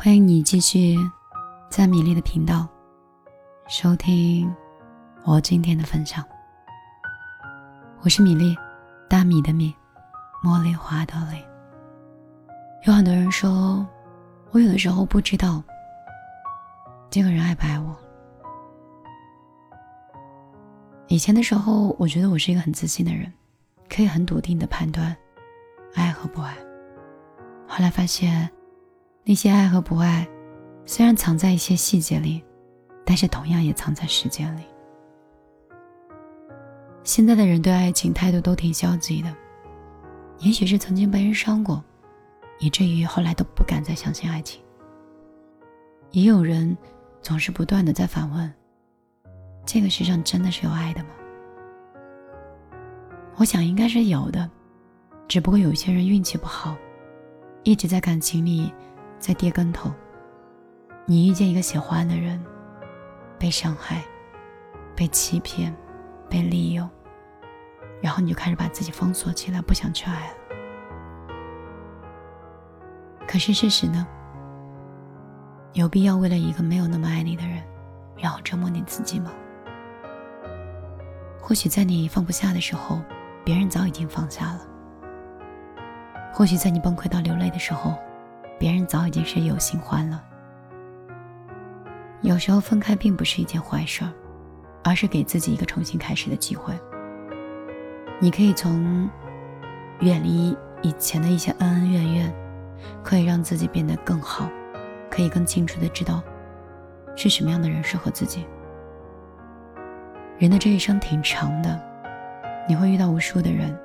欢迎你继续在米粒的频道收听我今天的分享。我是米粒，大米的米，茉莉花的莉。有很多人说，我有的时候不知道这个人爱不爱我。以前的时候，我觉得我是一个很自信的人，可以很笃定的判断爱和不爱。后来发现。那些爱和不爱，虽然藏在一些细节里，但是同样也藏在时间里。现在的人对爱情态度都挺消极的，也许是曾经被人伤过，以至于后来都不敢再相信爱情。也有人总是不断的在反问：这个世上真的是有爱的吗？我想应该是有的，只不过有些人运气不好，一直在感情里。在跌跟头，你遇见一个喜欢的人，被伤害，被欺骗，被利用，然后你就开始把自己封锁起来，不想去爱了。可是事实呢？有必要为了一个没有那么爱你的人，然后折磨你自己吗？或许在你放不下的时候，别人早已经放下了；或许在你崩溃到流泪的时候，别人早已经是有新欢了。有时候分开并不是一件坏事儿，而是给自己一个重新开始的机会。你可以从远离以前的一些恩恩怨怨，可以让自己变得更好，可以更清楚的知道是什么样的人适合自己。人的这一生挺长的，你会遇到无数的人，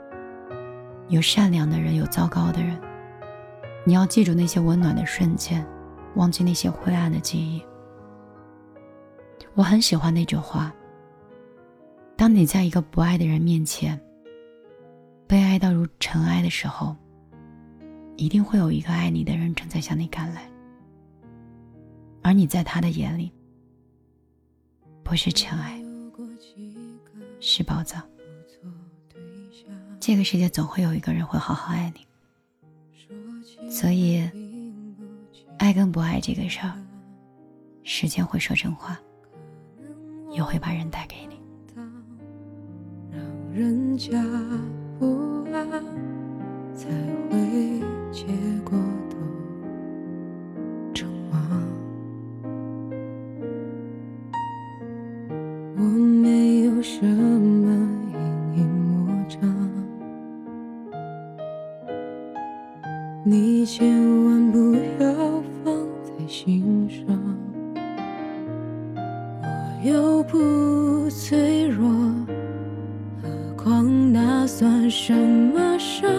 有善良的人，有糟糕的人。你要记住那些温暖的瞬间，忘记那些灰暗的记忆。我很喜欢那句话：当你在一个不爱的人面前，被爱到如尘埃的时候，一定会有一个爱你的人正在向你赶来，而你在他的眼里，不是尘埃，是宝藏。这个世界总会有一个人会好好爱你。所以，爱跟不爱这个事儿，时间会说真话，也会把人带给你。让人家不安，才会结果都成忘。我没有什么心上，我又不脆弱，何况那算什么伤？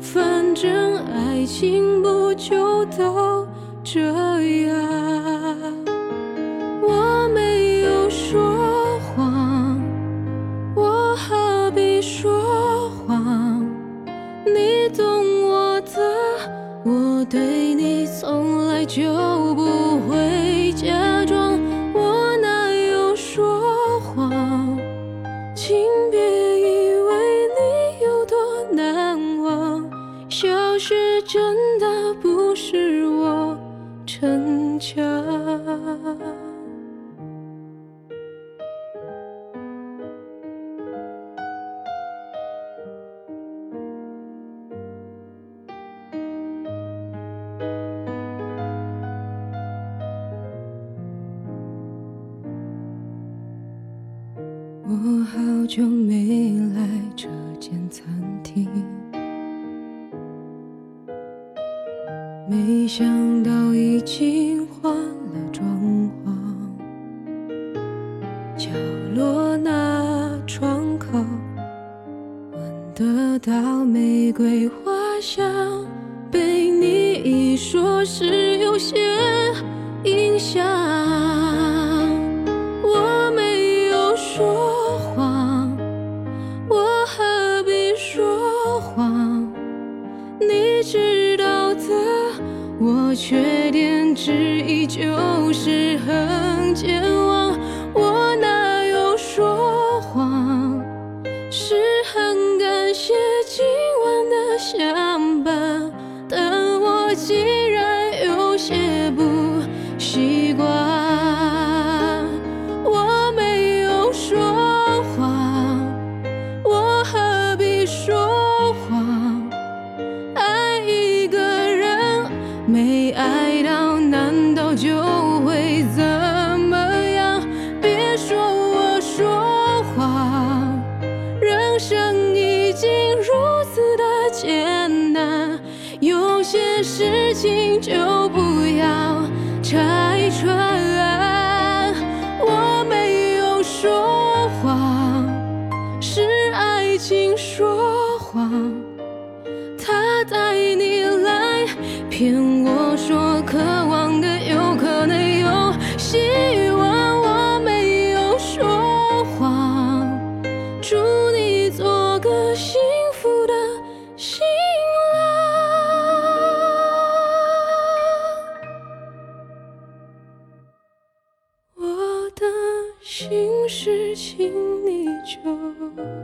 反正爱情不就都这样？我没有说谎，我何必说谎？你懂。我的，我对就不会假装，我哪有说谎？请别我好久没来这间餐厅，没想到已经换了装潢。角落那窗口，闻得到玫瑰花香，被你一说，是有些影响。却。些事情就不要拆穿。我没有说谎，是爱情说谎。他带你来骗我说渴望的有可能有希望，我没有说谎。祝你做个心事请你就